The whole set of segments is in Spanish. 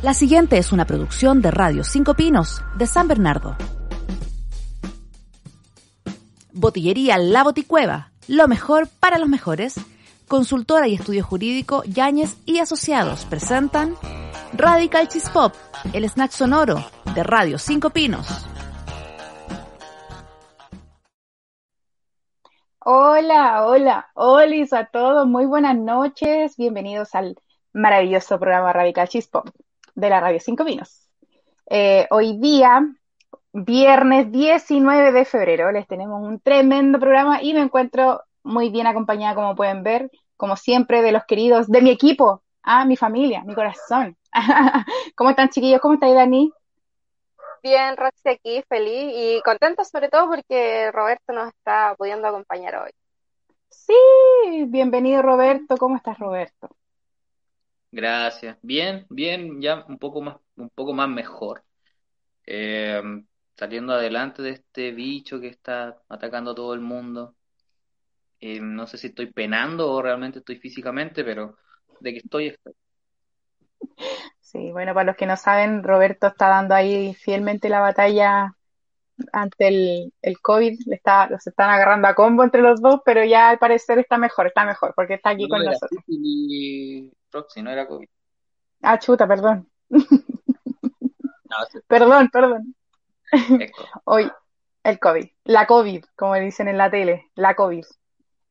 La siguiente es una producción de Radio Cinco Pinos de San Bernardo. Botillería La Boticueva, lo mejor para los mejores. Consultora y estudio jurídico Yáñez y Asociados presentan Radical Cheese Pop, el snack sonoro de Radio Cinco Pinos. Hola, hola, holis a todos, muy buenas noches, bienvenidos al maravilloso programa Radical Cheese Pop de la Radio Cinco Pinos. Eh, hoy día, viernes 19 de febrero, les tenemos un tremendo programa y me encuentro muy bien acompañada, como pueden ver, como siempre, de los queridos de mi equipo, a mi familia, mi corazón. ¿Cómo están, chiquillos? ¿Cómo estáis, Dani? Bien, Roxy aquí, feliz y contenta sobre todo porque Roberto nos está pudiendo acompañar hoy. Sí, bienvenido Roberto. ¿Cómo estás, Roberto? Gracias. Bien, bien, ya un poco más, un poco más mejor. Eh, saliendo adelante de este bicho que está atacando a todo el mundo. Eh, no sé si estoy penando o realmente estoy físicamente, pero de que estoy, estoy. Sí, bueno, para los que no saben, Roberto está dando ahí fielmente la batalla ante el, el COVID. Le está, los están agarrando a combo entre los dos, pero ya al parecer está mejor, está mejor, porque está aquí No con nosotros. Proxy, no era COVID. Ah, chuta, perdón. No, sí, Perdón, perdón. Hoy, el COVID, la COVID, como dicen en la tele, la COVID.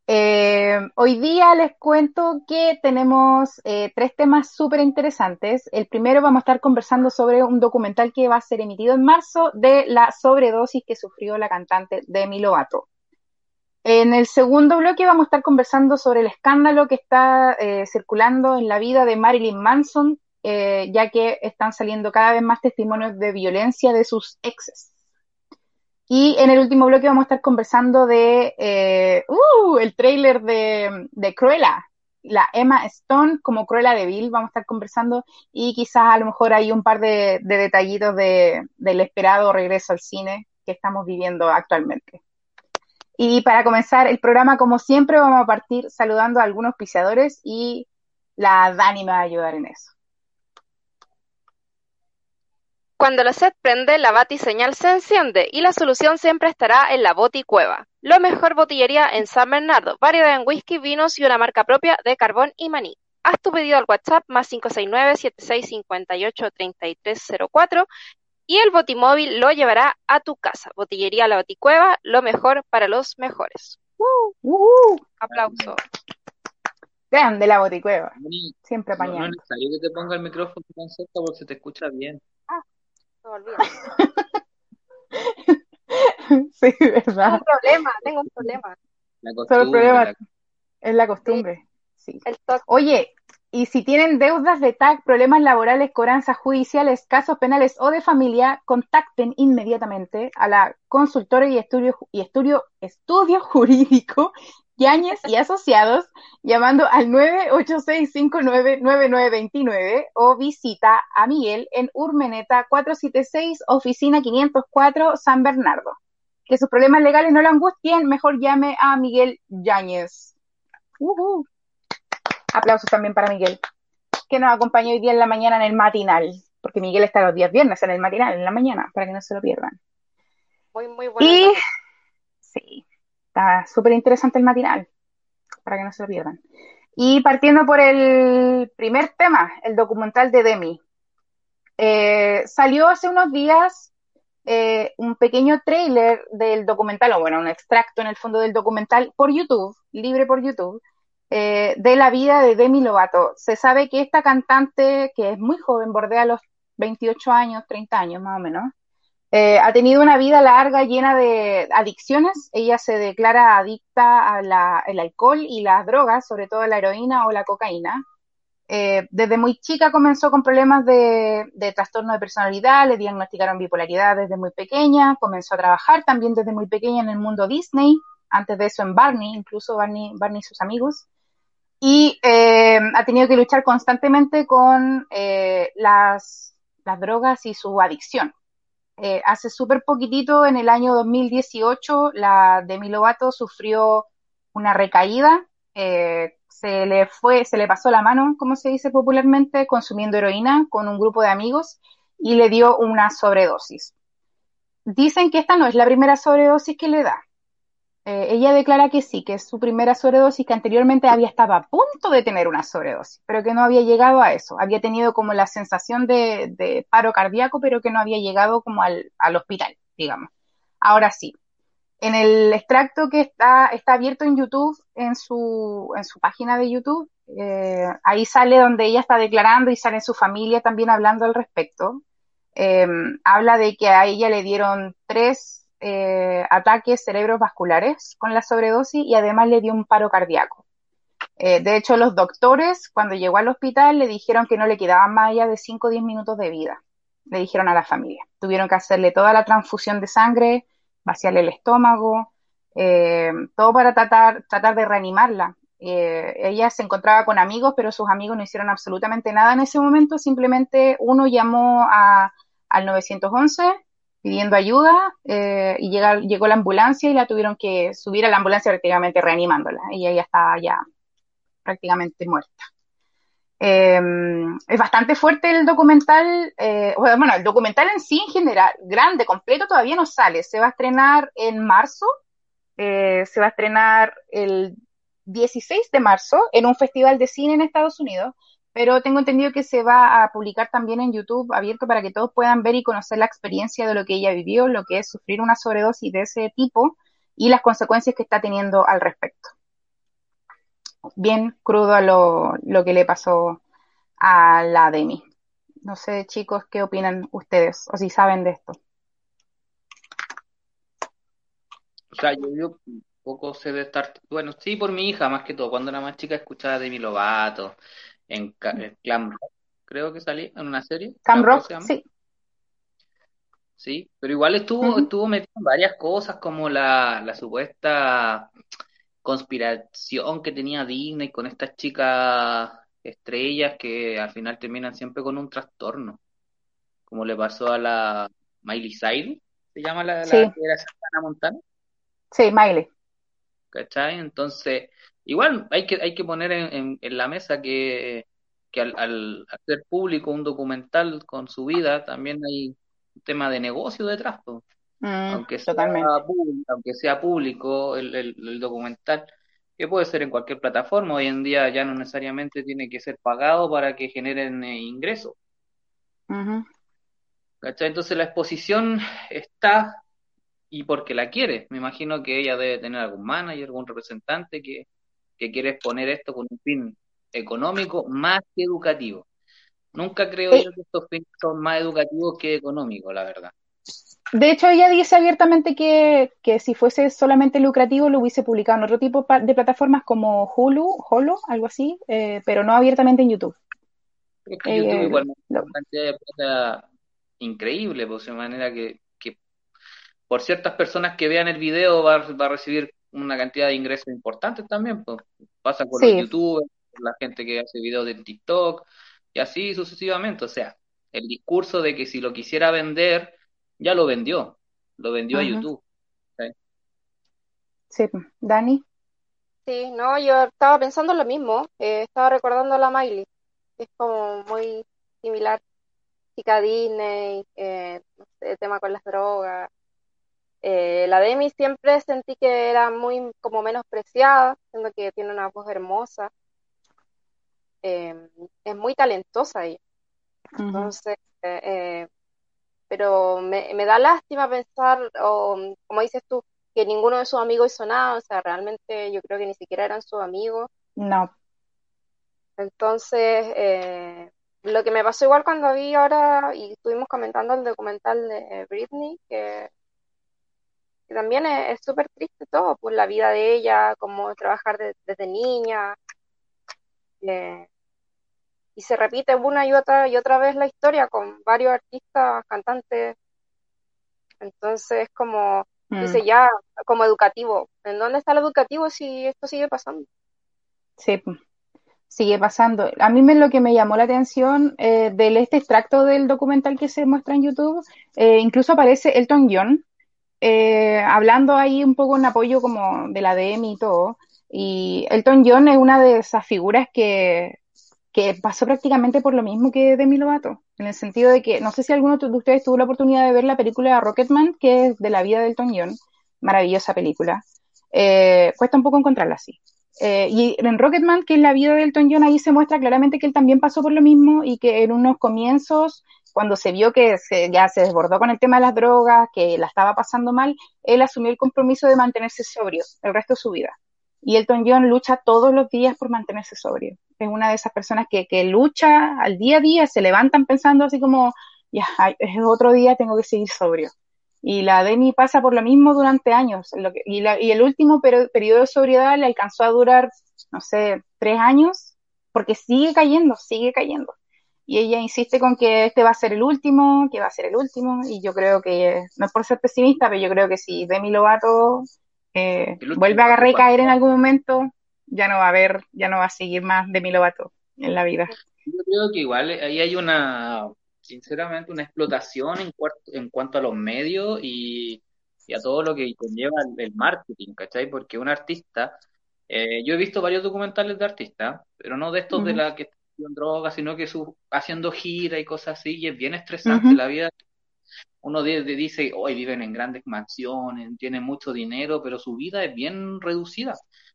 Eh, hoy día les cuento que tenemos eh, tres temas súper interesantes. El primero vamos a estar conversando sobre un documental que va a ser emitido en marzo de la sobredosis que sufrió la cantante Demi Lovato. En el segundo bloque vamos a estar conversando sobre el escándalo que está eh, circulando en la vida de Marilyn Manson, eh, ya que están saliendo cada vez más testimonios de violencia de sus exes. Y en el último bloque vamos a estar conversando de eh, uh, el tráiler de, de Cruella, la Emma Stone como Cruella de Vil, vamos a estar conversando y quizás a lo mejor hay un par de, de detallitos de, del esperado regreso al cine que estamos viviendo actualmente. Y para comenzar el programa, como siempre, vamos a partir saludando a algunos auspiciadores y la Dani me va a ayudar en eso. Cuando la sed prende, la bati señal se enciende y la solución siempre estará en la Boti Cueva. Lo mejor botillería en San Bernardo, variedad en whisky, vinos y una marca propia de carbón y maní. Haz tu pedido al WhatsApp más 569-7658-3304 y el Botimóvil lo llevará a tu casa. Botillería La Boticueva, lo mejor para los mejores. ¡Uh! ¡Uh! Aplauso. Grande la boticueva, Ni- siempre No, no es apañando. necesario que te ponga el micrófono tan cerca porque se te escucha bien. Se me olvida. Sí, Tengo verdad. un problema, tengo un problema. La Solo el costumbre, problema la- es la costumbre. Sí. El toque. Oye, y si tienen deudas de TAC, problemas laborales, cobranzas judiciales, casos penales o de familia, contacten inmediatamente a la consultora y estudio, y estudio, estudio jurídico Yáñez y Asociados llamando al 986599929 o visita a Miguel en Urmeneta 476, oficina 504, San Bernardo. Que sus problemas legales no lo angustien, mejor llame a Miguel Yáñez. Ujú. Aplausos también para Miguel, que nos acompañó hoy día en la mañana en el matinal, porque Miguel está los días viernes en el matinal, en la mañana, para que no se lo pierdan. Muy, muy bueno. Y sí, está súper interesante el matinal, para que no se lo pierdan. Y partiendo por el primer tema, el documental de Demi. Eh, salió hace unos días eh, un pequeño trailer del documental, o bueno, un extracto en el fondo del documental por YouTube, libre por YouTube, eh, de la vida de Demi Lovato. Se sabe que esta cantante, que es muy joven, bordea los 28 años, 30 años más o menos, Eh, ha tenido una vida larga llena de adicciones. Ella se declara adicta al alcohol y las drogas, sobre todo la heroína o la cocaína. Eh, desde muy chica comenzó con problemas de, trastorno de personalidad, le diagnosticaron bipolaridad desde muy pequeña, comenzó a trabajar también desde muy pequeña en el mundo Disney, antes de eso en Barney, incluso Barney, Barney y sus amigos, y eh, ha tenido que luchar constantemente con eh, las, las, drogas y su adicción. hace súper poquitito, en el año 2018, la Demi Lovato sufrió una recaída se le fue, se le pasó la mano, como se dice popularmente, consumiendo heroína con un grupo de amigos y le dio una sobredosis. Dicen que esta no es la primera sobredosis que le da. Eh, ella declara que sí, que es su primera sobredosis, que anteriormente había estado a punto de tener una sobredosis, pero que no había llegado a eso. Había tenido como la sensación de, paro cardíaco, pero que no había llegado como al, al hospital, digamos. Ahora sí, en el extracto que está, está abierto en YouTube, en su, en su página de YouTube, eh, ahí sale donde ella está declarando y sale su familia también hablando al respecto. Em, habla de que a ella le dieron tres eh, ataques cerebrovasculares con la sobredosis y además le dio un paro cardíaco. Eh, de hecho, los doctores, cuando llegó al hospital, le dijeron que no le quedaban más allá de 5 o 10 minutos de vida. Le dijeron a la familia. Tuvieron que hacerle toda la transfusión de sangre, vaciarle el estómago, eh, todo para tratar, tratar de reanimarla. Ella se encontraba con amigos, pero sus amigos no hicieron absolutamente nada en ese momento, simplemente uno llamó al 911 pidiendo ayuda eh, y llegó la ambulancia y la tuvieron que subir a la ambulancia prácticamente reanimándola. Ella ya estaba ya prácticamente muerta. es bastante fuerte el documental, bueno, el documental en sí en general, grande, completo, todavía no sale. Se va a estrenar en marzo eh, se va a estrenar el 16 de marzo en un festival de cine en Estados Unidos, pero tengo entendido que se va a publicar también en YouTube abierto para que todos puedan ver y conocer la experiencia de lo que ella vivió, lo que es sufrir una sobredosis de ese tipo y las consecuencias que está teniendo al respecto. Bien crudo lo, lo que le pasó a la Demi. No sé, chicos, qué opinan ustedes o si saben de esto. O sea, yo, poco sé de estar, bueno, sí, por mi hija, más que todo. Cuando era más chica escuchaba de mi Lovato, en, Clam Rock, creo que salí en una serie. Clam Rock, sí. Sí, pero igual estuvo, estuvo metido en varias cosas, como la, la supuesta conspiración que tenía Disney con estas chicas estrellas que al final terminan siempre con un trastorno, como le pasó a la Miley Cyrus, se llama la, la que era Santana Montana. Sí, Miley. ¿Cachai? Entonces, igual hay que, hay que poner en, en, la mesa que, que al, al, hacer público un documental con su vida, también hay un tema de negocio detrás. Mm, aunque, sea público, aunque sea público el, el, documental, que puede ser en cualquier plataforma, hoy en día ya no necesariamente tiene que ser pagado para que generen eh, ingresos. Entonces la exposición está y porque la quiere. Me imagino que ella debe tener algún manager, algún representante que, que quiere exponer esto con un fin económico más que educativo. Nunca creo yo que estos fines son más educativos que económicos, la verdad. De hecho, ella dice abiertamente que, que, si fuese solamente lucrativo lo hubiese publicado en otro tipo de plataformas como Hulu, Holo, algo así, eh, pero no abiertamente en YouTube. Es que YouTube eh, igual una cantidad de plata increíble, pues de manera que por ciertas personas que vean el video va, a recibir una cantidad de ingresos importantes también. Pues. Pasa con los youtubers, la gente que hace videos de TikTok y así sucesivamente. O sea, el discurso de que si lo quisiera vender, ya lo vendió. Lo vendió a YouTube. ¿sí? Dani. Sí, no, yo estaba pensando lo mismo. Eh, estaba recordando a la Miley. Es como muy similar. Chica Disney, eh, sé, tema con las drogas. Eh, la Demi siempre sentí que era muy como menospreciada, siendo que tiene una voz hermosa. Eh, es muy talentosa ella. Entonces, eh, pero me, da lástima pensar, o como dices tú, que ninguno de sus amigos hizo nada, o sea, realmente yo creo que ni siquiera eran sus amigos. No. Entonces, lo que me pasó igual cuando vi ahora y estuvimos comentando el documental de Britney, que, también es súper triste todo, pues la vida de ella, cómo trabajar desde niña. Eh, y se repite una y otra y otra vez la historia con varios artistas, cantantes. Entonces, como dice mm. ya, como educativo, ¿en dónde está el educativo si esto sigue pasando? Sí, sigue pasando. A mí me, lo que me llamó la atención eh, de este extracto del documental que se muestra en YouTube, eh, incluso aparece Elton John eh, hablando ahí un poco en apoyo como de la DM y todo. Y Elton John es una de esas figuras que, que pasó prácticamente por lo mismo que Demi Lovato, en el sentido de que no sé si alguno de ustedes tuvo la oportunidad de ver la película Rocketman, que es de la vida de Elton John, maravillosa película. cuesta un poco encontrarla así. Eh, y en Rocketman, que es la vida de Elton John, ahí se muestra claramente que él también pasó por lo mismo y que en unos comienzos, cuando se vio que ya se desbordó con el tema de las drogas, que la estaba pasando mal, él asumió el compromiso de mantenerse sobrio el resto de su vida. Y Elton John lucha todos los días por mantenerse sobrio. Es una de esas personas que, que lucha al día a día, se levantan pensando así como, ya, es otro día, tengo que seguir sobrio. Y la Demi pasa por lo mismo durante años. y, el último periodo de sobriedad le alcanzó a durar, no sé, tres años, porque sigue cayendo, sigue cayendo. Y ella insiste con que este va a ser el último, que va a ser el último, y yo creo que, no es por ser pesimista, pero yo creo que si Demi Lovato eh, vuelve a agarrar y caer en algún momento, ya no va a haber, ya no va a seguir más Demi Lovato en la vida. Yo creo que igual ahí hay una sinceramente una explotación en, en cuanto a los medios y, a todo lo que conlleva el, marketing, ¿cachai? Porque un artista, eh, yo he visto varios documentales de artistas, pero no de estos de la que en drogas, sino que su, haciendo gira y cosas así, y es bien estresante la vida. Uno dice, hoy viven en grandes mansiones, tienen mucho dinero, pero su vida es bien reducida.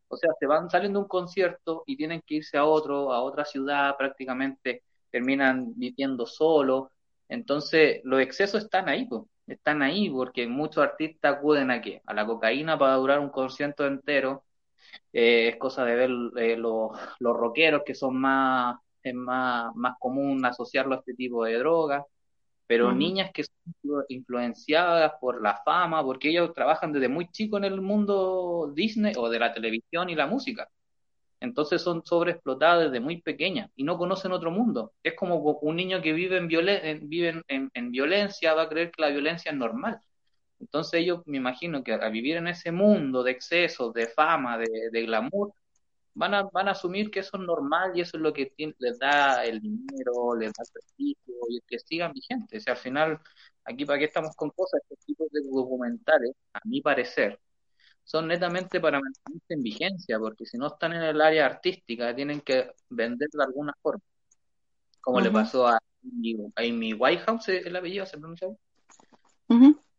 O sea, se van saliendo de un concierto y tienen que irse a otro, a otra ciudad prácticamente terminan viviendo solos. Entonces, los excesos están ahí, pues, están ahí porque muchos artistas acuden a qué? A la cocaína para durar un concierto entero. Eh, es cosa de ver eh, los, los rockeros que son más, es más, más común asociarlo a este tipo de drogas. Pero niñas que son influenciadas por la fama, porque ellos trabajan desde muy chico en el mundo Disney o de la televisión y la música. Entonces son sobreexplotadas desde muy pequeñas y no conocen otro mundo. Es como un niño que vive en, vive en, violencia va a creer que la violencia es normal. Entonces ellos me imagino que al vivir en ese mundo de excesos, de fama, de, glamour, van a, van a asumir que eso es normal y eso es lo que les da el dinero, les da el prestigio y que sigan vigentes. O sea, al final, aquí para qué estamos con cosas, estos tipos de documentales, a mi parecer, son netamente para mantenerse en vigencia, porque si no están en el área artística, tienen que vender de alguna forma. Como le pasó a Amy Whitehouse, el apellido se pronuncia,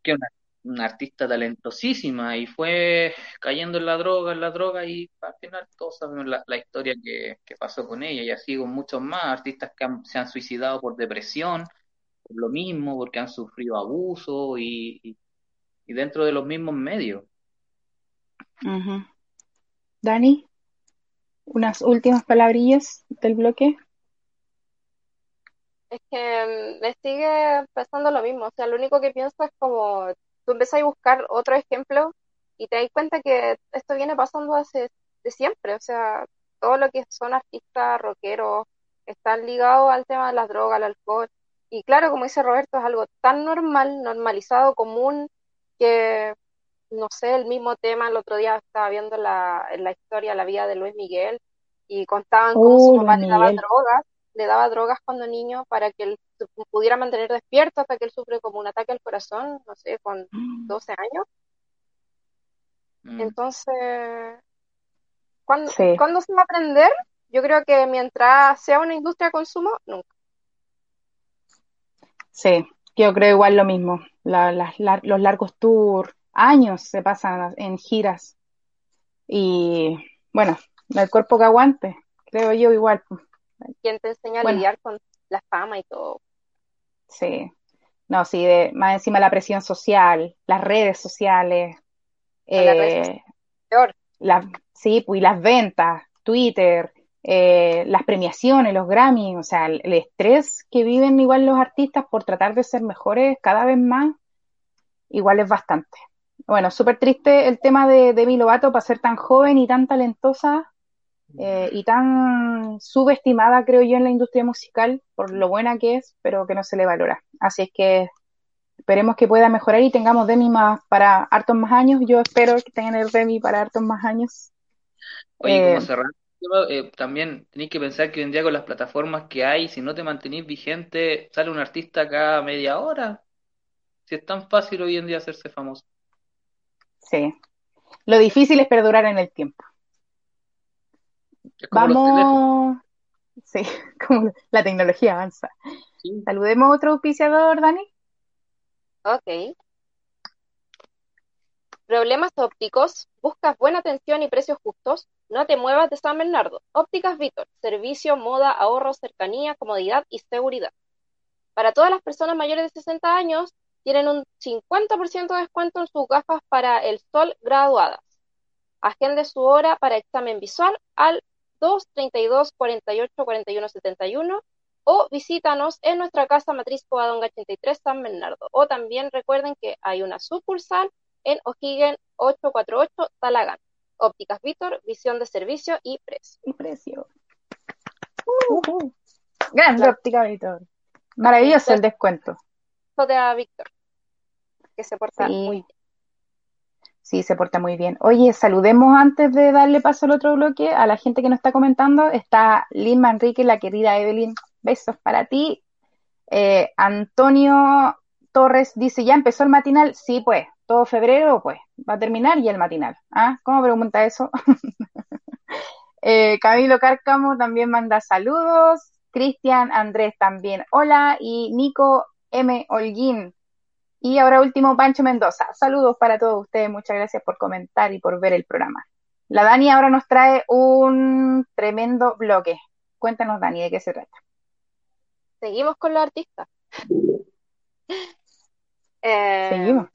que es una, artista talentosísima y fue cayendo en la droga, en la droga, y al final todos sabemos la, historia que, pasó con ella, y así con muchos más artistas que se han suicidado por depresión, por lo mismo, porque han sufrido abuso y dentro de los mismos medios. Dani, unas últimas palabrillas del bloque. Es que mm, me sigue pensando lo mismo, o sea, lo único que pienso es como tú empiezas a buscar otro ejemplo y te das cuenta que esto viene pasando hace de siempre, o sea, todo lo que son artistas, rockeros, están ligados al tema de las drogas, al alcohol. Y claro, como dice Roberto, es algo tan normal, normalizado, común, que no sé, el mismo tema, el otro día estaba viendo la, la historia, la vida de Luis Miguel, y contaban cómo su papá le daba drogas, le daba drogas cuando niño para que él pudiera mantener despierto hasta que él sufre como un ataque al corazón, no sé, con 12 años. Mm. Entonces, ¿cuándo, se va a aprender? Yo creo que mientras sea una industria de consumo, nunca. Sí, yo creo igual lo mismo. los largos tours, años se pasan en giras. Y bueno, el cuerpo que aguante, creo yo igual. ¿Quién te enseña a lidiar con la fama y todo? Sí, no, sí, de, más encima la presión social, las redes sociales, eh, peor. La, sí, pues, y las ventas, Twitter, eh, las premiaciones, los Grammy, o sea, el, estrés que viven igual los artistas por tratar de ser mejores cada vez más, igual es bastante. Bueno, súper triste el tema de Demi Lovato para ser tan joven y tan talentosa eh, y tan subestimada, creo yo, en la industria musical por lo buena que es, pero que no se le valora. Así es que esperemos que pueda mejorar y tengamos Demi más para hartos más años. Yo espero que tengan el Demi para hartos más años. Oye, como eh, cerrar, eh, también tenéis que pensar que hoy en día con las plataformas que hay, si no te mantenís vigente, sale un artista cada media hora. Si es tan fácil hoy en día hacerse famoso. Sí. Lo difícil es perdurar en el tiempo. Vamos. Sí, como la tecnología avanza. Saludemos a otro auspiciador, Dani. Ok. Problemas ópticos. ¿Buscas buena atención y precios justos? No te muevas de San Bernardo. Ópticas Víctor. Servicio, moda, ahorro, cercanía, comodidad y seguridad. Para todas las personas mayores de 60 años, tienen un 50% de descuento en sus gafas para el sol graduadas. Agende su hora para examen visual al 232 48 41 71 o visítanos en nuestra casa matriz Covadonga 83 San Bernardo. O también recuerden que hay una sucursal en O'Higgins 848 Talagán. Ópticas Víctor, visión de servicio y precio. Y precio. Uh Grande Óptica Víctor. Maravilloso el descuento. De Víctor, que se porta muy bien. Sí, se porta muy bien. Oye, saludemos antes de darle paso al otro bloque a la gente que nos está comentando. Está Lynn Manrique, la querida Evelyn. Besos para ti. Eh, Antonio Torres dice, ¿ya empezó el matinal? Sí, pues, todo febrero, pues, va a terminar y el matinal. ¿Ah? ¿Cómo pregunta eso? eh, Camilo Cárcamo también manda saludos. Cristian Andrés también, hola. Y Nico M. Holguín y ahora último, Pancho Mendoza. Saludos para todos ustedes. Muchas gracias por comentar y por ver el programa. La Dani ahora nos trae un tremendo bloque. Cuéntanos, Dani, de qué se trata. Seguimos con los artistas. Eh, Seguimos.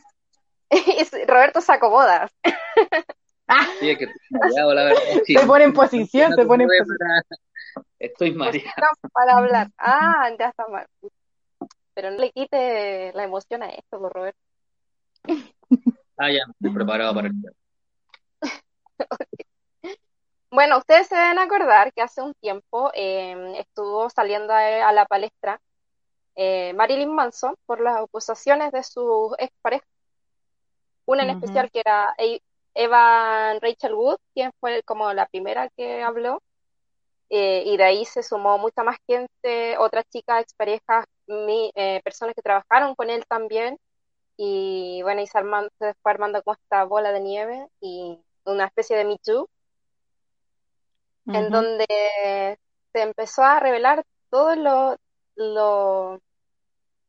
Roberto se acomoda. Ah. Sí, que Se pone en posición, se pone en posición. Estoy mareado. Para hablar. Ah, ya está mal pero no le quite la emoción a esto, por Roberto. Ah, ya, estoy preparado para el Bueno, ustedes se deben acordar que hace un tiempo em, estuvo saliendo a, la palestra eh, Marilyn Manson por las acusaciones de su expareja. Una en especial que era e-, Eva Rachel Wood, quien fue como la primera que habló. Eh, y de ahí se sumó mucha más gente, otras chicas, exparejas mi, eh, personas que trabajaron con él también. Y bueno, y se, se fue armando como esta bola de nieve y una especie de Me Too, en donde se empezó a revelar todo lo, lo,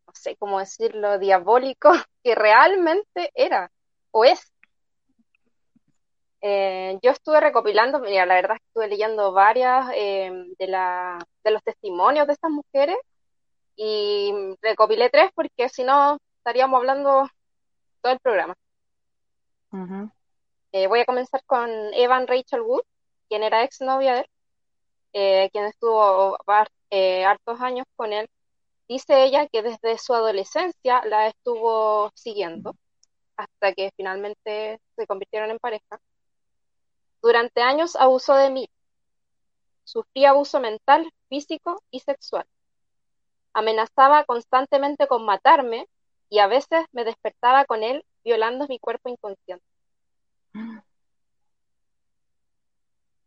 no sé cómo decirlo, diabólico que realmente era o es. Eh, yo estuve recopilando, mira, la verdad estuve leyendo varias eh, de, la, de los testimonios de estas mujeres y recopilé tres porque si no estaríamos hablando todo el programa. Eh, voy a comenzar con Evan Rachel Wood, quien era ex novia de él, eh, quien estuvo eh, hartos años con él. Dice ella que desde su adolescencia la estuvo siguiendo hasta que finalmente se convirtieron en pareja. Durante años abusó de mí. Sufrí abuso mental, físico y sexual amenazaba constantemente con matarme y a veces me despertaba con él violando mi cuerpo inconsciente.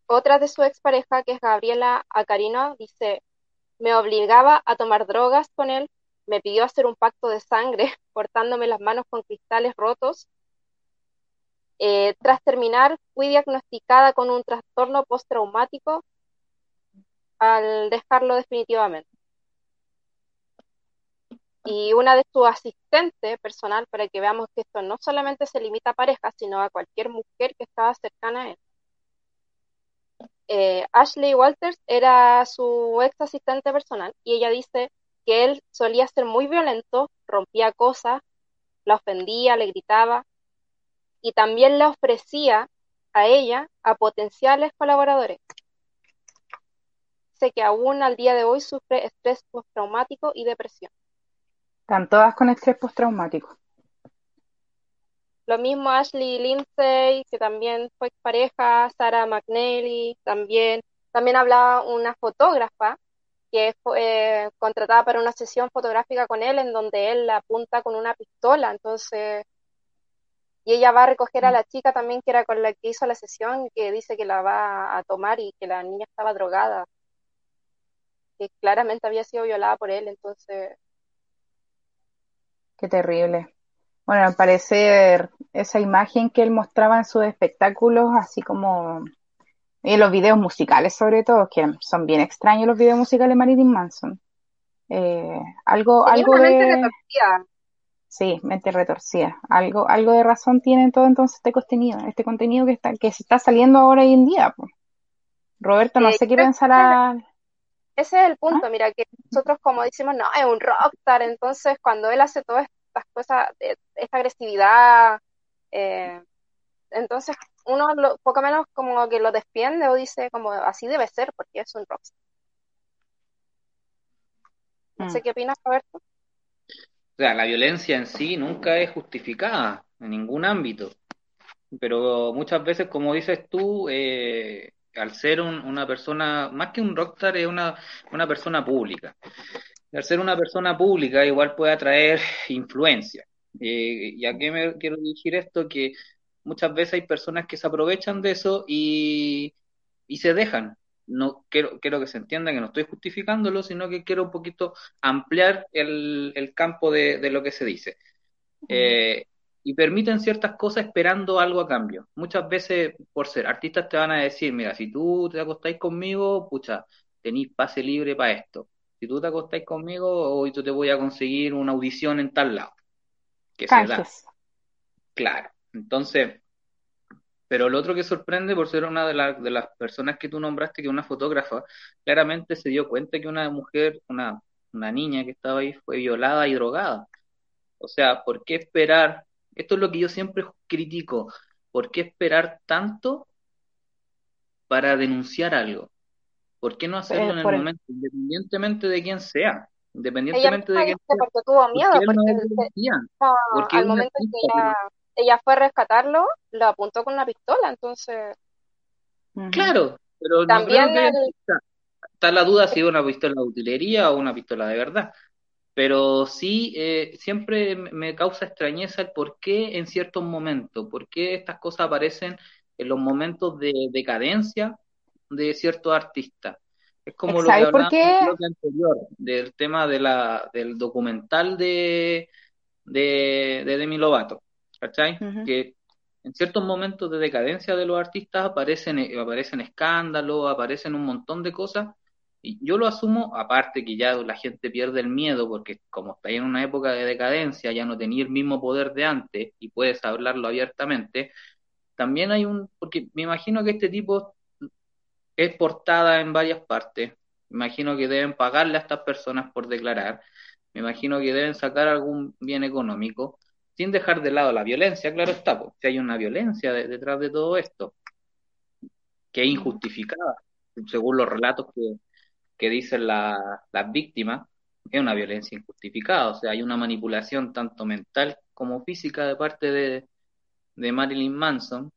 Otra de su expareja, que es Gabriela Acarino, dice, me obligaba a tomar drogas con él, me pidió hacer un pacto de sangre, cortándome las manos con cristales rotos. Eh, tras terminar, fui diagnosticada con un trastorno postraumático al dejarlo definitivamente y una de sus asistentes personal para que veamos que esto no solamente se limita a parejas, sino a cualquier mujer que estaba cercana a él. Eh, Ashley Walters era su ex asistente personal y ella dice que él solía ser muy violento, rompía cosas, la ofendía, le gritaba y también le ofrecía a ella a potenciales colaboradores. que aún al día de hoy sufre estrés postraumático y depresión. Están todas con estrés postraumático. Lo mismo Ashley Lindsay, que también fue pareja, Sarah McNally, también. También hablaba una fotógrafa que fue eh, contratada para una sesión fotográfica con él en donde él la apunta con una pistola, entonces y ella va a recoger a la chica también que era con la que hizo la sesión que dice que la va a tomar y que la niña estaba drogada que claramente había sido violada por él entonces qué terrible bueno al parecer esa imagen que él mostraba en sus espectáculos así como y los videos musicales sobre todo, que son bien extraños los videos musicales de Marilyn Manson. Eh, algo, algo de... Sí, mente retorcida. Algo, algo de razón tiene todo entonces este contenido, este contenido que está, que se está saliendo ahora hoy en día. Pues. Roberto, no eh, sé qué pensará. Ese es el punto, ¿Ah? mira, que nosotros como decimos, no, es un rockstar, entonces cuando él hace todas estas cosas, esta agresividad, eh, entonces uno lo, poco menos como que lo defiende o dice como así debe ser porque es un rockstar. No sé mm. qué opinas, Roberto. O sea, la violencia en sí nunca es justificada en ningún ámbito, pero muchas veces, como dices tú, eh, al ser una persona, más que un rockstar, es una, una persona pública. Al ser una persona pública, igual puede atraer influencia. Eh, ¿Y a qué me quiero dirigir esto? Que muchas veces hay personas que se aprovechan de eso y, se dejan. No quiero, quiero que se entienda que no estoy justificándolo, sino que quiero un poquito ampliar el, campo de, lo que se dice. Eh, y permiten ciertas cosas esperando algo a cambio. Muchas veces, por ser artistas, te van a decir, mira, si tú te acostáis conmigo, pucha, tenéis pase libre para esto. Si tú te acostáis conmigo, hoy yo te voy a conseguir una audición en tal lado. Que se da. Claro. Entonces, pero lo otro que sorprende por ser una de, de las personas que tú nombraste, que es una fotógrafa, claramente se dio cuenta que una mujer, una, una niña que estaba ahí fue violada y drogada. O sea, ¿por qué esperar? Esto es lo que yo siempre critico. ¿Por qué esperar tanto para denunciar algo? ¿Por qué no hacerlo en el momento, independientemente de quién sea? Independientemente de quién sea. Porque tuvo miedo, porque, al momento que ella fue a rescatarlo, lo apuntó con una pistola, entonces... Claro, pero también está, la duda si es una pistola de utilería o una pistola de verdad. Pero sí, eh, siempre me causa extrañeza el por qué en ciertos momentos, por qué estas cosas aparecen en los momentos de decadencia de ciertos artistas. Es como lo que hablamos en anterior, del tema de la, del documental de, de, de Demi Lovato. ¿cachai? Que en ciertos momentos de decadencia de los artistas aparecen, eh, aparecen escándalos, aparecen un montón de cosas, yo lo asumo, aparte que ya la gente pierde el miedo, porque como está en una época de decadencia, ya no tenía el mismo poder de antes y puedes hablarlo abiertamente, también hay un, porque me imagino que este tipo es portada en varias partes, me imagino que deben pagarle a estas personas por declarar, me imagino que deben sacar algún bien económico, sin dejar de lado la violencia, claro está, porque hay una violencia detrás de todo esto, que es injustificada, según los relatos que, que dicen las víctimas, es una violencia injustificada, o sea, hay una manipulación tanto mental como física de parte de, de Marilyn Manson,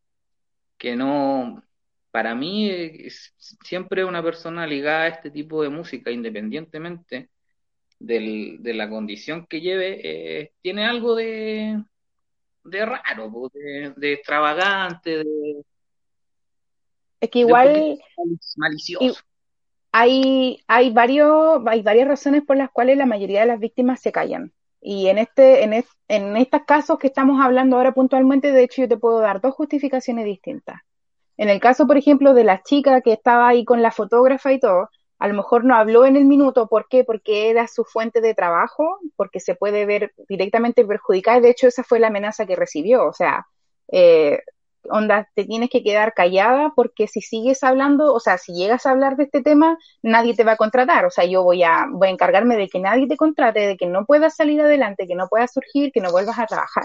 que no, para mí es siempre una persona ligada a este tipo de música, independientemente del, de la condición que lleve, eh, tiene algo de, de raro, de, extravagante, de... Es que igual... malicioso. Hay, hay, varios, hay varias razones por las cuales la mayoría de las víctimas se callan. Y en, este, en, en estos casos que estamos hablando ahora puntualmente, de hecho yo te puedo dar dos justificaciones distintas. En el caso, por ejemplo, de la chica que estaba ahí con la fotógrafa y todo, a lo mejor no habló en el minuto, ¿por qué? Porque era su fuente de trabajo, porque se puede ver directamente perjudicada. De hecho, esa fue la amenaza que recibió. O sea, eh, onda, te tienes que quedar callada porque si sigues hablando, o sea, si llegas a hablar de este tema, nadie te va a contratar. O sea, yo voy a, voy a encargarme de que nadie te contrate, de que no puedas salir adelante, que no puedas surgir, que no vuelvas a trabajar.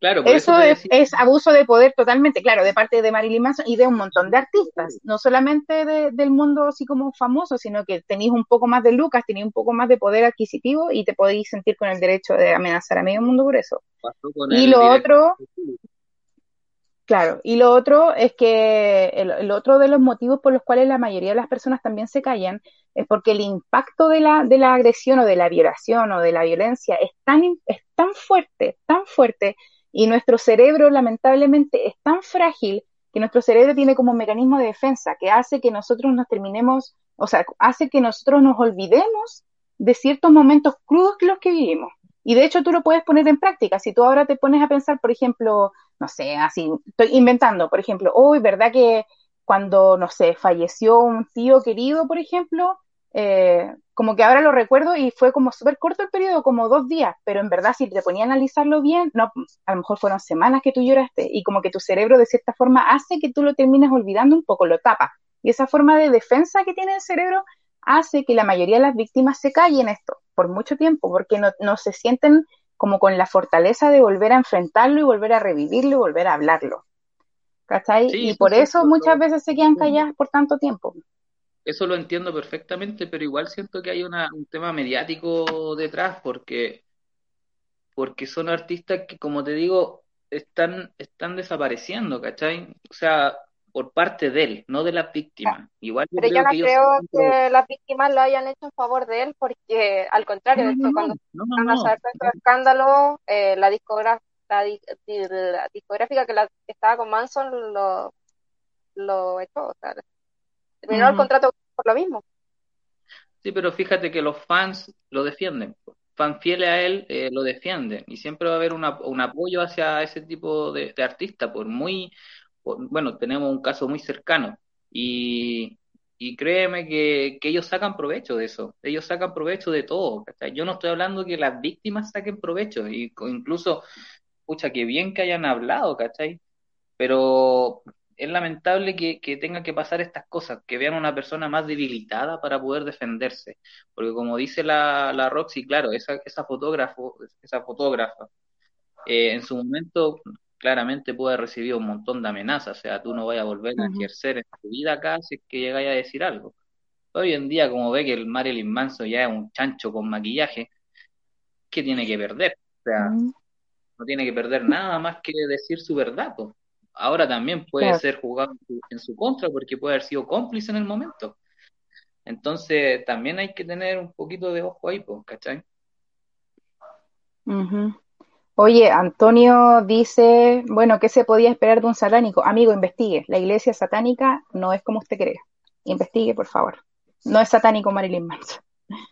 Claro, Eso es, es abuso de poder totalmente, claro, de parte de Marilyn Manson y de un montón de artistas, no solamente de- del mundo así como famoso, sino que tenéis un poco más de lucas, tenéis un poco más de poder adquisitivo y te podéis sentir con el derecho de amenazar a medio mundo por eso. pasó con Y el lo director. otro, claro, y lo otro es que el, el otro de los motivos por los cuales la mayoría de las personas también se callan es porque el impacto de la, de la agresión o de la violación o de la violencia es tan, es tan fuerte, tan fuerte, y nuestro cerebro lamentablemente es tan frágil que nuestro cerebro tiene como mecanismo de defensa que hace que nosotros nos terminemos, o sea, hace que nosotros nos olvidemos de ciertos momentos crudos que los que vivimos. Y de hecho tú lo puedes poner en práctica. Si tú ahora te pones a pensar, por ejemplo, no sé, así, estoy inventando, por ejemplo, hoy, ¿verdad que cuando, no sé, falleció un tío querido, por ejemplo, eh, como que ahora lo recuerdo y fue como súper corto el periodo, como dos días, pero en verdad si te ponía a analizarlo bien, no, a lo mejor fueron semanas que tú lloraste y como que tu cerebro de cierta forma hace que tú lo termines olvidando un poco, lo tapa. Y esa forma de defensa que tiene el cerebro hace que la mayoría de las víctimas se callen esto por mucho tiempo, porque no, no se sienten como con la fortaleza de volver a enfrentarlo y volver a revivirlo y volver a hablarlo. ¿Cachai? Sí, y por eso muchas veces se quedan calladas por tanto tiempo. Eso lo entiendo perfectamente, pero igual siento que hay una, un tema mediático detrás, porque, porque son artistas que, como te digo, están, están desapareciendo, ¿cachai? O sea, por parte de él, no de las víctimas. Igual yo Pero yo creo no que creo que las víctimas lo hayan hecho en favor de él, porque al contrario, No, de hecho, no, cuando van a saber todo escándalo, eh, la, discogra- la, di- di- la discográfica que, la, que estaba con Manson lo, lo echó, o sea, terminó el contrato por lo mismo. Sí, pero fíjate que los fans lo defienden. Fans fieles a él eh, lo defienden. Y siempre va a haber una- un apoyo hacia ese tipo de, de artista, por muy, por- bueno, tenemos un caso muy cercano. Y, y créeme que, que ellos sacan provecho de eso. Ellos sacan provecho de todo. Yo no estoy hablando que las víctimas saquen provecho. Y incluso, pucha, que bien que hayan hablado, ¿cachai? Pero es lamentable que, que tengan que pasar estas cosas, que vean a una persona más debilitada para poder defenderse. Porque como dice la, la Roxy, claro, esa, esa fotógrafo, esa fotógrafa, eh, en su momento claramente puede recibido un montón de amenazas, o sea, tú no vayas a volver a ejercer en tu vida acá si es que llegáis a decir algo. Hoy en día, como ve que el Marilyn Manson ya es un chancho con maquillaje, ¿qué tiene que perder? O sea, no tiene que perder nada más que decir su verdad, po. Ahora también puede Claro. ser jugado en su, contra porque puede haber sido cómplice en el momento. Entonces, también hay que tener un poquito de ojo ahí, pues, ¿cachai? Ujú. Oye, Antonio dice, bueno, ¿qué se podía esperar de un satánico? Amigo, investigue. La iglesia satánica no es como usted cree. Investigue, por favor. No es satánico Marilyn Manson.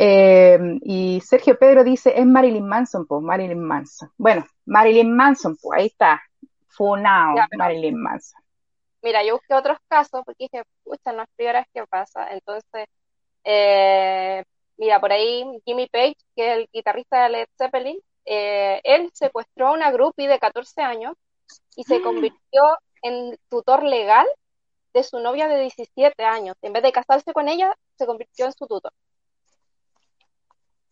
Eh, y Sergio Pedro dice, es Marilyn Manson, pues, Marilyn Manson. Bueno, Marilyn Manson, pues, ahí está. Funao, Ya, Marilyn Manson. mira, yo busqué otros casos porque dije, pucha, no es primera vez que pasa. Entonces, eh, mira, por ahí Jimmy Page, que es el guitarrista de Led Zeppelin, eh, él secuestró a una groupie de 14 años y se convirtió en tutor legal de su novia de 17 años. En vez de casarse con ella, se convirtió en su tutor.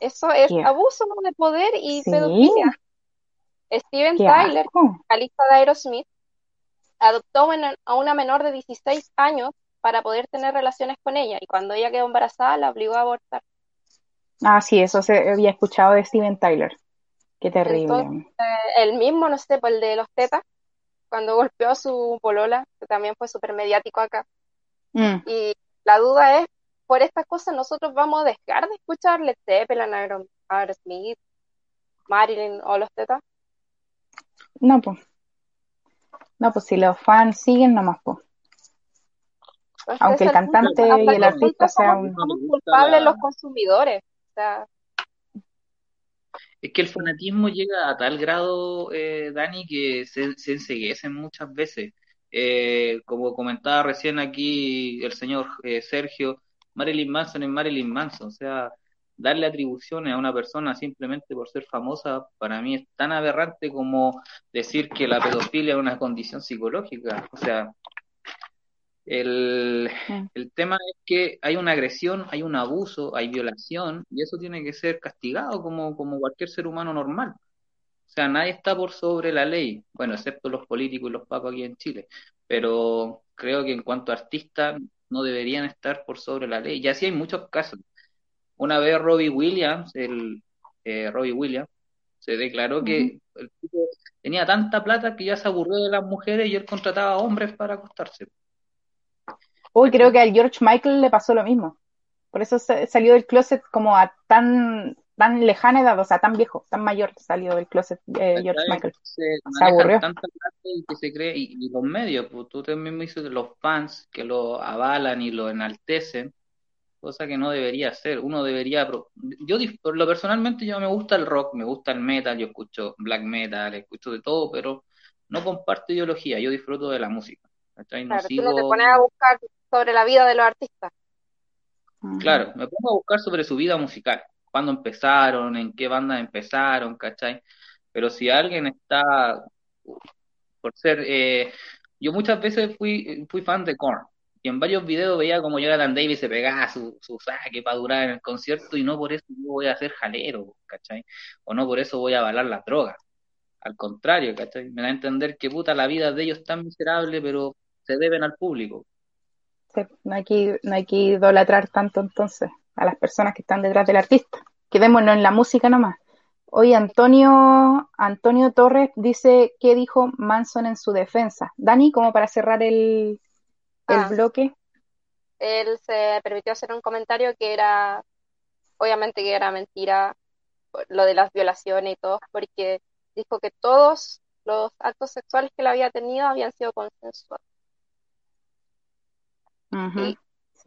Eso es abuso de poder y sí, pedofilia. Steven qué Tyler, vocalista de Aerosmith, adoptó a una menor de 16 años para poder tener relaciones con ella y cuando ella quedó embarazada la obligó a abortar. Ah, sí, eso se había escuchado de Steven Tyler. Qué Entonces, terrible. el mismo, no sé, pues el de los tetas, cuando golpeó a su polola, que también fue súper mediático acá. Mm, Y la duda es, por estas cosas nosotros vamos a dejar de escuchar Led Zeppelin, Aero- Aerosmith, Marilyn o los tetas. no, pues, no, pues si los fans siguen nomás, pues. Aunque el punto, cantante y el artista punto sea somos, culpables los consumidores. O sea, Es que el fanatismo llega a tal grado, eh, Dani, que se, se enceguecen muchas veces. Eh, como comentaba recién aquí el señor eh, Sergio, Marilyn Manson es Marilyn Manson. O sea, darle atribuciones a una persona simplemente por ser famosa, para mí es tan aberrante como decir que la pedofilia es una condición psicológica. O sea, el, el tema es que hay una agresión, hay un abuso, hay violación, y eso tiene que ser castigado como, como cualquier ser humano normal. O sea, nadie está por sobre la ley, bueno, excepto los políticos y los pacos aquí en Chile, pero creo que en cuanto a artistas no deberían estar por sobre la ley. Y así hay muchos casos. Una vez Robbie Williams, el eh, Robbie Williams, se declaró que el tipo tenía tanta plata que ya se aburrió de las mujeres y él contrataba hombres para acostarse. Uy, creo que al George Michael le pasó lo mismo. Por eso salió del closet como a tan tan lejana edad, o sea, tan viejo, tan mayor salió del closet eh, George Michael. Se, se aburrió. Y que se cree, y, los medios, pues tú también me dices de los fans que lo avalan y lo enaltecen, cosa que no debería ser. Uno debería. Yo, por lo personalmente, yo me gusta el rock, me gusta el metal, yo escucho black metal, escucho de todo, pero no comparto ideología, yo disfruto de la música. No claro, tú no te pones a buscar sobre la vida de los artistas. Claro, me pongo a buscar sobre su vida musical cuándo empezaron, en qué banda empezaron, ¿cachai? Pero si alguien está, por ser, eh, yo muchas veces fui, fui fan de Korn, y en varios videos veía como Jonathan Davis se pegaba su, su saque para durar en el concierto, y no por eso yo voy a ser jalero, ¿cachai? O no por eso voy a avalar las drogas. Al contrario, ¿cachai? Me da a entender que puta la vida de ellos es tan miserable, pero se deben al público. No hay que, no hay que idolatrar tanto entonces a las personas que están detrás del artista. Quedémonos en la música nomás. Hoy Antonio, Antonio Torres dice qué dijo Manson en su defensa. Dani, como para cerrar el, el ah. bloque. Él se permitió hacer un comentario que era, obviamente que era mentira, lo de las violaciones y todo, porque dijo que todos los actos sexuales que él había tenido habían sido consensuados.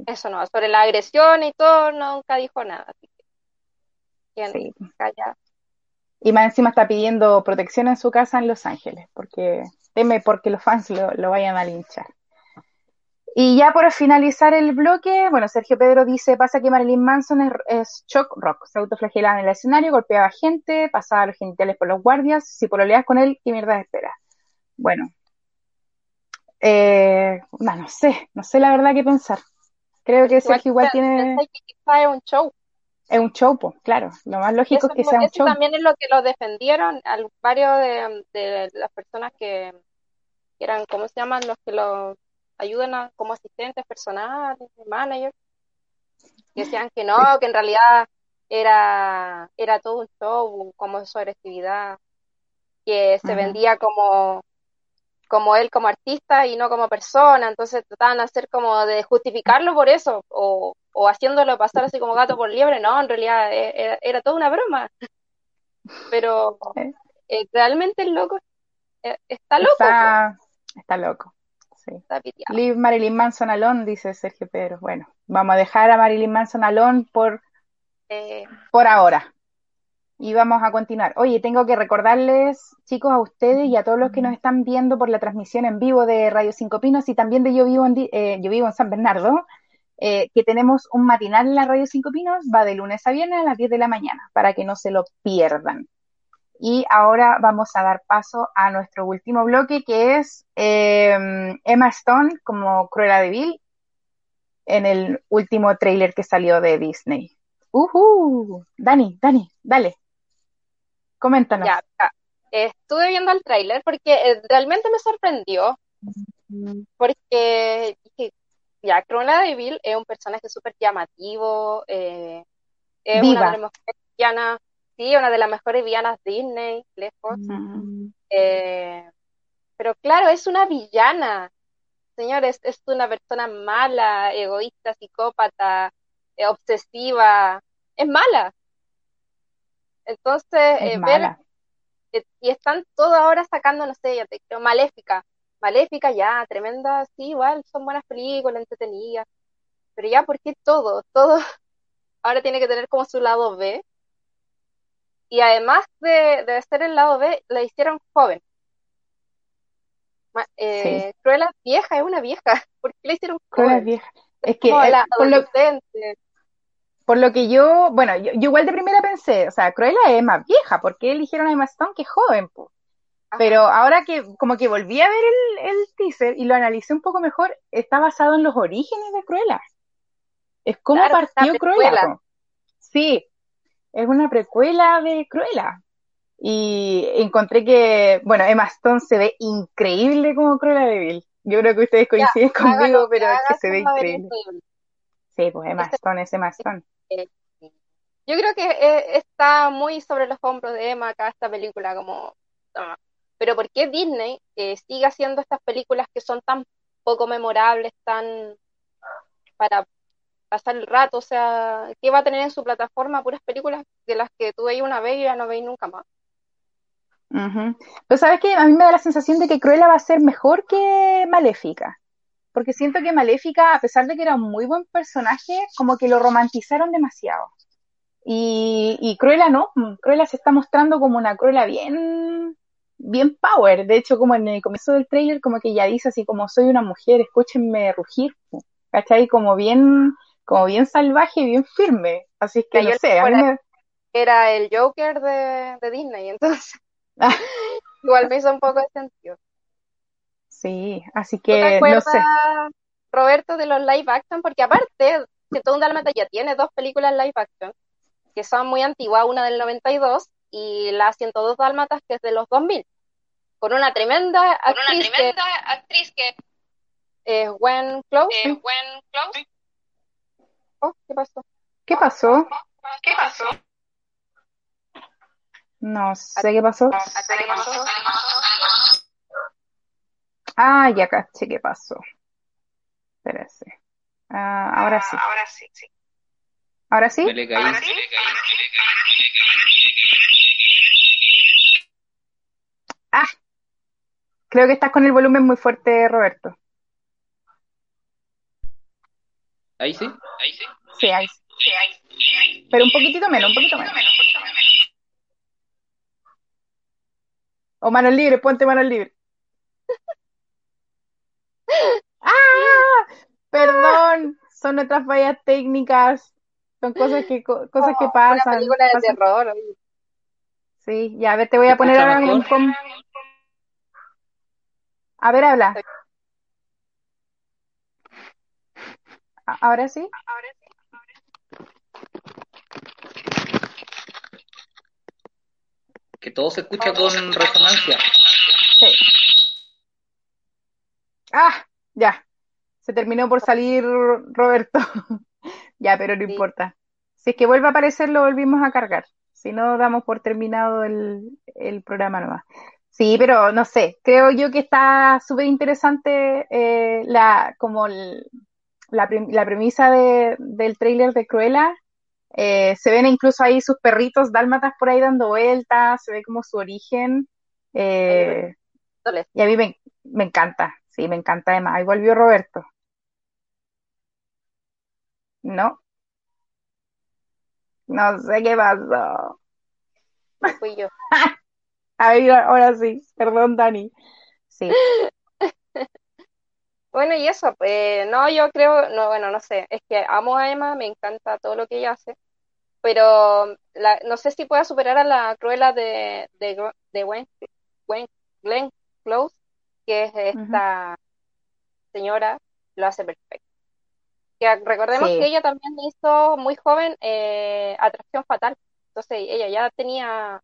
Eso no, sobre la agresión y todo, nunca dijo nada. Así que, Y más encima está pidiendo protección en su casa en Los Ángeles, porque teme porque los fans lo, vayan a linchar. Y ya por finalizar el bloque, bueno, Sergio Pedro dice, pasa que Marilyn Manson es, shock rock, se autoflagelaba en el escenario, golpeaba gente, pasaba los genitales por los guardias, si pololeas con él, ¿qué mierda espera? Bueno, eh, no sé, no sé la verdad qué pensar. Creo que Sergio igual tiene... es un show. Es un show, pues, claro. Lo más lógico es que sea un show. también es lo que lo defendieron al, varios de, las personas que, eran, ¿cómo se llaman? Los que lo ayudan como asistentes personales, managers. Que decían que no, que en realidad era, era todo un show, como su agresividad, que se vendía como como él como artista y no como persona, entonces trataban de hacer como de justificarlo por eso, o, o haciéndolo pasar así como gato por liebre, no, en realidad e, era, toda una broma. Pero eh, realmente el loco eh, está loco. Está, loco. Sí. Leave Marilyn Manson alone, dice Sergio Pedro. Bueno, vamos a dejar a Marilyn Manson alone por, eh. por ahora y vamos a continuar. Oye, tengo que recordarles, chicos, a ustedes y a todos los que nos están viendo por la transmisión en vivo de Radio Cinco Pinos y también de Yo Vivo en, eh, San Bernardo, eh, que tenemos un matinal en la Radio Cinco Pinos, va de lunes a viernes a las 10 de la mañana, para que no se lo pierdan. Y ahora vamos a dar paso a nuestro último bloque, que es em, Emma Stone como Cruella de Vil en el último tráiler que salió de Disney. Uh, Dani, Dani, dale. Coméntanos. Ya, estuve viendo el tráiler porque eh, realmente me sorprendió. Porque ya, Cruella de Vil es un personaje súper llamativo. Eh, es una de las mejores villanas, sí, una de las mejores villanas Disney, lejos. Eh, pero claro, es una villana. Señores, es una persona mala, egoísta, psicópata, obsesiva, es mala. Entonces, eh, ver, eh, y están todos ahora sacando, no sé, ya te creo, Maléfica. Maléfica ya, tremenda, sí, igual, son buenas películas, entretenidas. Pero ya, ¿por qué todo? Todo ahora tiene que tener como su lado B. Y además de, de ser el lado B, la hicieron joven. Eh, Cruella vieja, es una vieja. ¿Por qué la hicieron joven? vieja. Es, que la por lo que yo, bueno, yo, igual de primera pensé, o sea, Cruella es más vieja, ¿por qué eligieron a Emma Stone que es joven? Pero ahora que como que volví a ver el, teaser y lo analicé un poco mejor, está basado en los orígenes de Cruella. Es como partió Cruella. Sí, es una precuela de Cruella. Y encontré que, bueno, Emma Stone se ve increíble como Cruella de Vil. Yo creo que ustedes coinciden conmigo, pero es que se ve increíble. Sí, pues Emma este Stone es Emma Stone. Yo creo que eh, está muy sobre los hombros de Emma acá esta película, como... Pero ¿por qué Disney eh, sigue haciendo estas películas que son tan poco memorables, tan para pasar el rato? O sea, ¿qué va a tener en su plataforma? Puras películas de las que tú veis una vez y ya no veis nunca más. Pero sabes que a mí me da la sensación de que Cruella va a ser mejor que Maléfica. Porque siento que Maléfica, a pesar de que era un muy buen personaje, como que lo romantizaron demasiado. Y, y Cruella no, Cruella se está mostrando como una Cruella bien, bien power. De hecho, como en el comienzo del trailer, como que ya dice así como soy una mujer, escúchenme rugir. ¿Cachai? Como bien, como bien salvaje, bien firme. Así que no sé, Era el Joker de, de Disney, entonces. igual me hizo un poco de sentido. Sí, así que no sé. Roberto, de los live action? Porque aparte, todo un Dalmata ya tiene dos películas live action que son muy antiguas, una del 92 y la 102 Dálmatas que es de los 2000, con una tremenda actriz, que, actriz que es Gwen Close. Close. Oh, ¿qué pasó? ¿Qué pasó? ¿Qué pasó? No sé qué pasó. Ah, ya caché qué pasó. Espérese. Ah, ahora sí. Ahora sí, sí. ¿Ahora sí? Ah, creo que estás con el volumen muy fuerte, Roberto. ¿Ahí sí? ¿Ahí sí? Sí, ahí sí. Pero un poquitito menos, un poquito menos. O manos libres, ponte manos libres. ¡Ah! Perdón, son nuestras fallas técnicas. Son cosas que cosas que pasan. Una película de terror. Sí, ya, a ver, te voy a poner ahora un... A ver, habla. ¿Ahora sí? Ahora sí. Que todo se escucha con resonancia. Sí. Ah, ya. Se terminó por salir Roberto. Ya, pero no importa. Si es que vuelve a aparecer, lo volvimos a cargar. Si no, damos por terminado el, el programa nomás. Sí, pero no sé, creo yo que está súper interesante eh, la, como la, la, premisa de, del tráiler de Cruella. Eh, se ven incluso ahí sus perritos dálmatas por ahí dando vueltas, se ve como su origen. Eh, y a mí me, me encanta, sí, me encanta además. Ahí volvió Roberto. No. No sé qué pasó. Fui yo. A ver, ahora sí. Perdón, Dani. Sí. Bueno, y eso, pues, no, yo creo, no, bueno, no sé, es que amo a Emma, me encanta todo lo que ella hace, pero la, no sé si pueda superar a la Cruella de, de, de Gwen, Glenn Close, que es esta señora, lo hace perfecto. Que recordemos que ella también hizo muy joven eh, Atracción Fatal. Entonces ella ya tenía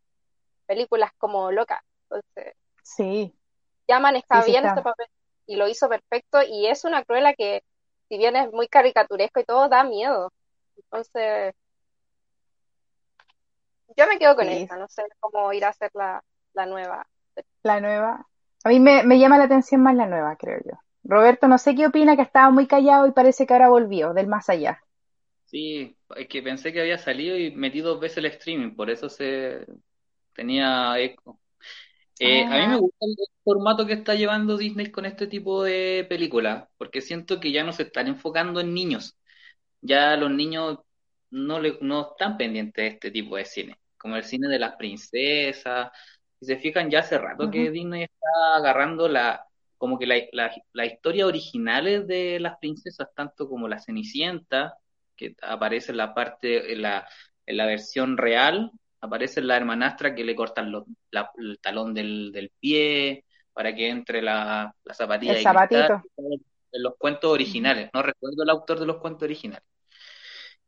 películas como loca. Entonces, sí. ya manejaba bien este papel y lo hizo perfecto. Y es una cruela que, si bien es muy caricaturesco y todo, da miedo. Entonces, yo me quedo con esta. No sé cómo ir a hacer la, la nueva. La nueva. A mí me, me llama la atención más la nueva, creo yo. Roberto, no sé qué opina, que estaba muy callado y parece que ahora volvió del más allá. Sí, es que pensé que había salido y metí dos veces el streaming, por eso se tenía eco. Eh, A mí me ah. gusta el formato que está llevando Disney con este tipo de películas, porque siento que ya no se están enfocando en niños. Ya los niños no, le, no están pendientes de este tipo de cine, como el cine de las princesas. Si se fijan, ya hace rato que Disney está agarrando la, como que la, la, la historia originales de las princesas, tanto como la Cenicienta, que aparece en la parte, en la, en la versión real, aparece la hermanastra que le cortan los, el talón del, del, pie para que entre la, la zapatilla. El zapatito. En los cuentos originales, no recuerdo el autor de los cuentos originales.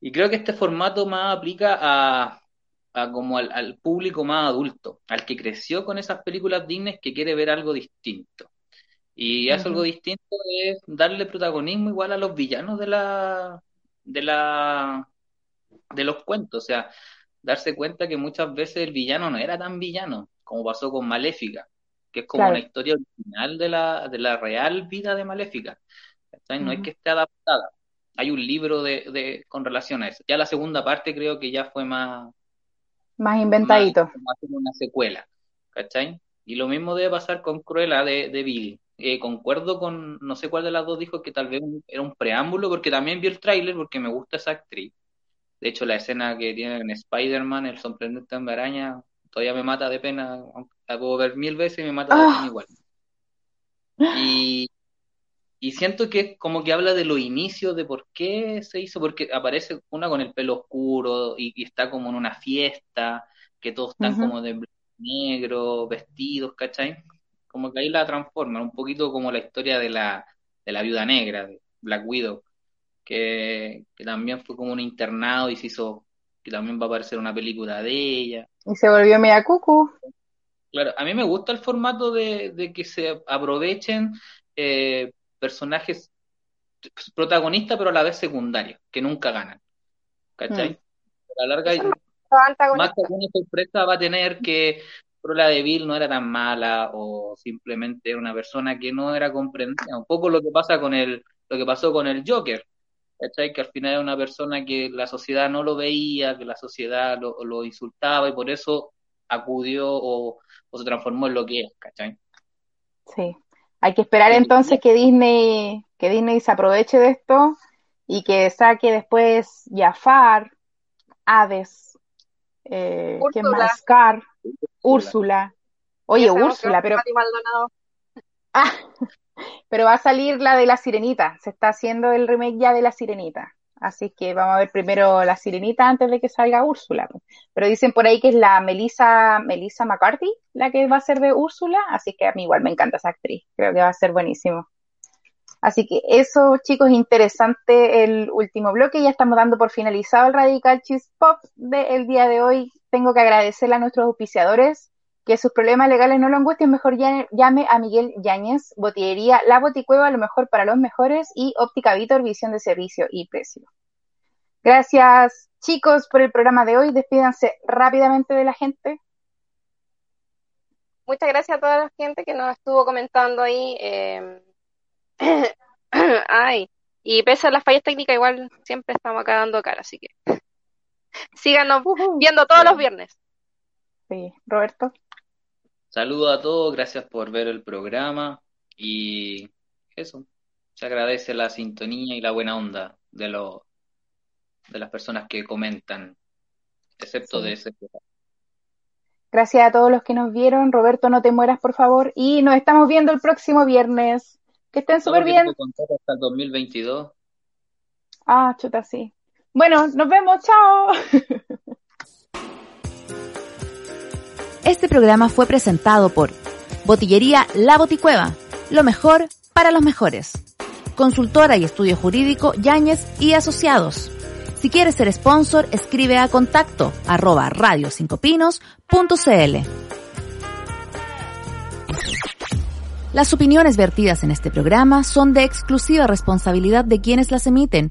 Y creo que este formato más aplica a, a como al, al público más adulto, al que creció con esas películas Disney que quiere ver algo distinto. Y eso algo distinto es darle protagonismo igual a los villanos de la, de la, de los cuentos. O sea, darse cuenta que muchas veces el villano no era tan villano, como pasó con Maléfica, que es como una historia original de la, de la real vida de Maléfica. No es que esté adaptada. Hay un libro de, de, con relación a eso. Ya la segunda parte creo que ya fue más, Más más inventadito. como hacer una secuela, ¿cachai? Y lo mismo debe pasar con Cruella de, de Vil. Eh, concuerdo con, no sé cuál de las dos dijo que tal vez era un preámbulo, porque también vi el tráiler porque me gusta esa actriz. De hecho, la escena que tiene en Spider-Man, el sorprendente hombre araña, todavía me mata de pena, la puedo ver mil veces y me mata de pena Ah, igual. Y, y siento que es como que habla de los inicios, de por qué se hizo, porque aparece una con el pelo oscuro y, y está como en una fiesta, que todos están ujú. como de negro, vestidos, ¿cachai? Como que ahí la transforman, un poquito como la historia de la, de la viuda negra, de Black Widow, que, que también fue como un internado y se hizo, que también va a aparecer una película de ella. Y se volvió media cucu. Claro, a mí me gusta el formato de, de que se aprovechen eh, personajes protagonistas, pero a la vez secundarios, que nunca ganan, Mm. ¿cachai? A la larga, más que alguna sorpresa va a tener que Cruella de Vil no era tan mala o simplemente era una persona que no era comprendida. Un poco lo que pasa con el, lo que pasó con el Joker, ¿cachai? Que al final era una persona que la sociedad no lo veía, que la sociedad lo, lo insultaba y por eso acudió o, o se transformó en lo que es, ¿cachai? Sí. Hay que esperar entonces que Disney, que Disney se aproveche de esto y que saque después Jafar, Hades, eh, ¿quién Úrsula. más? Scar, Úrsula. Oye, Úrsula, pero, ah, pero va a salir la de la Sirenita. Se está haciendo el remake ya de la Sirenita. Así que vamos a ver primero la Sirenita antes de que salga Úrsula. Pero dicen por ahí que es la Melissa, Melissa McCarthy la que va a ser de Úrsula. Así que a mí igual me encanta esa actriz. Creo que va a ser buenísimo. Así que eso, chicos, interesante el último bloque. Ya estamos dando por finalizado el Radical Cheese Pop del día de hoy. Tengo que agradecerle a nuestros auspiciadores que sus problemas legales no lo angustien. Mejor llame, a Miguel Yáñez, Botillería La Boticueva, lo mejor para los mejores, y Óptica Vitor, visión de servicio y precio. Gracias, chicos, por el programa de hoy. Despídanse rápidamente de la gente. Muchas gracias a toda la gente que nos estuvo comentando ahí. eh, Ay, y pese a las fallas técnicas, igual siempre estamos acá dando cara, así que síganos viendo todos los viernes. Sí, Roberto. Saludos a todos, gracias por ver el programa y eso, se agradece la sintonía y la buena onda de los de las personas que comentan, excepto Sí. de ese. Gracias a todos los que nos vieron. Roberto, no te mueras, por favor. Y nos estamos viendo el próximo viernes. Que estén súper bien. hasta el 2022. Ah, chuta, sí. Bueno, nos vemos. Chao. Este programa fue presentado por Botillería La Boticueva, lo mejor para los mejores. Consultora y estudio jurídico Yáñez y Asociados. Si quieres ser sponsor, escribe a contacto arroba radio5pinos.cl. Las opiniones vertidas en este programa son de exclusiva responsabilidad de quienes las emiten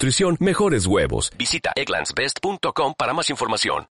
mejores huevos. Visita egglandsbest.com para más información.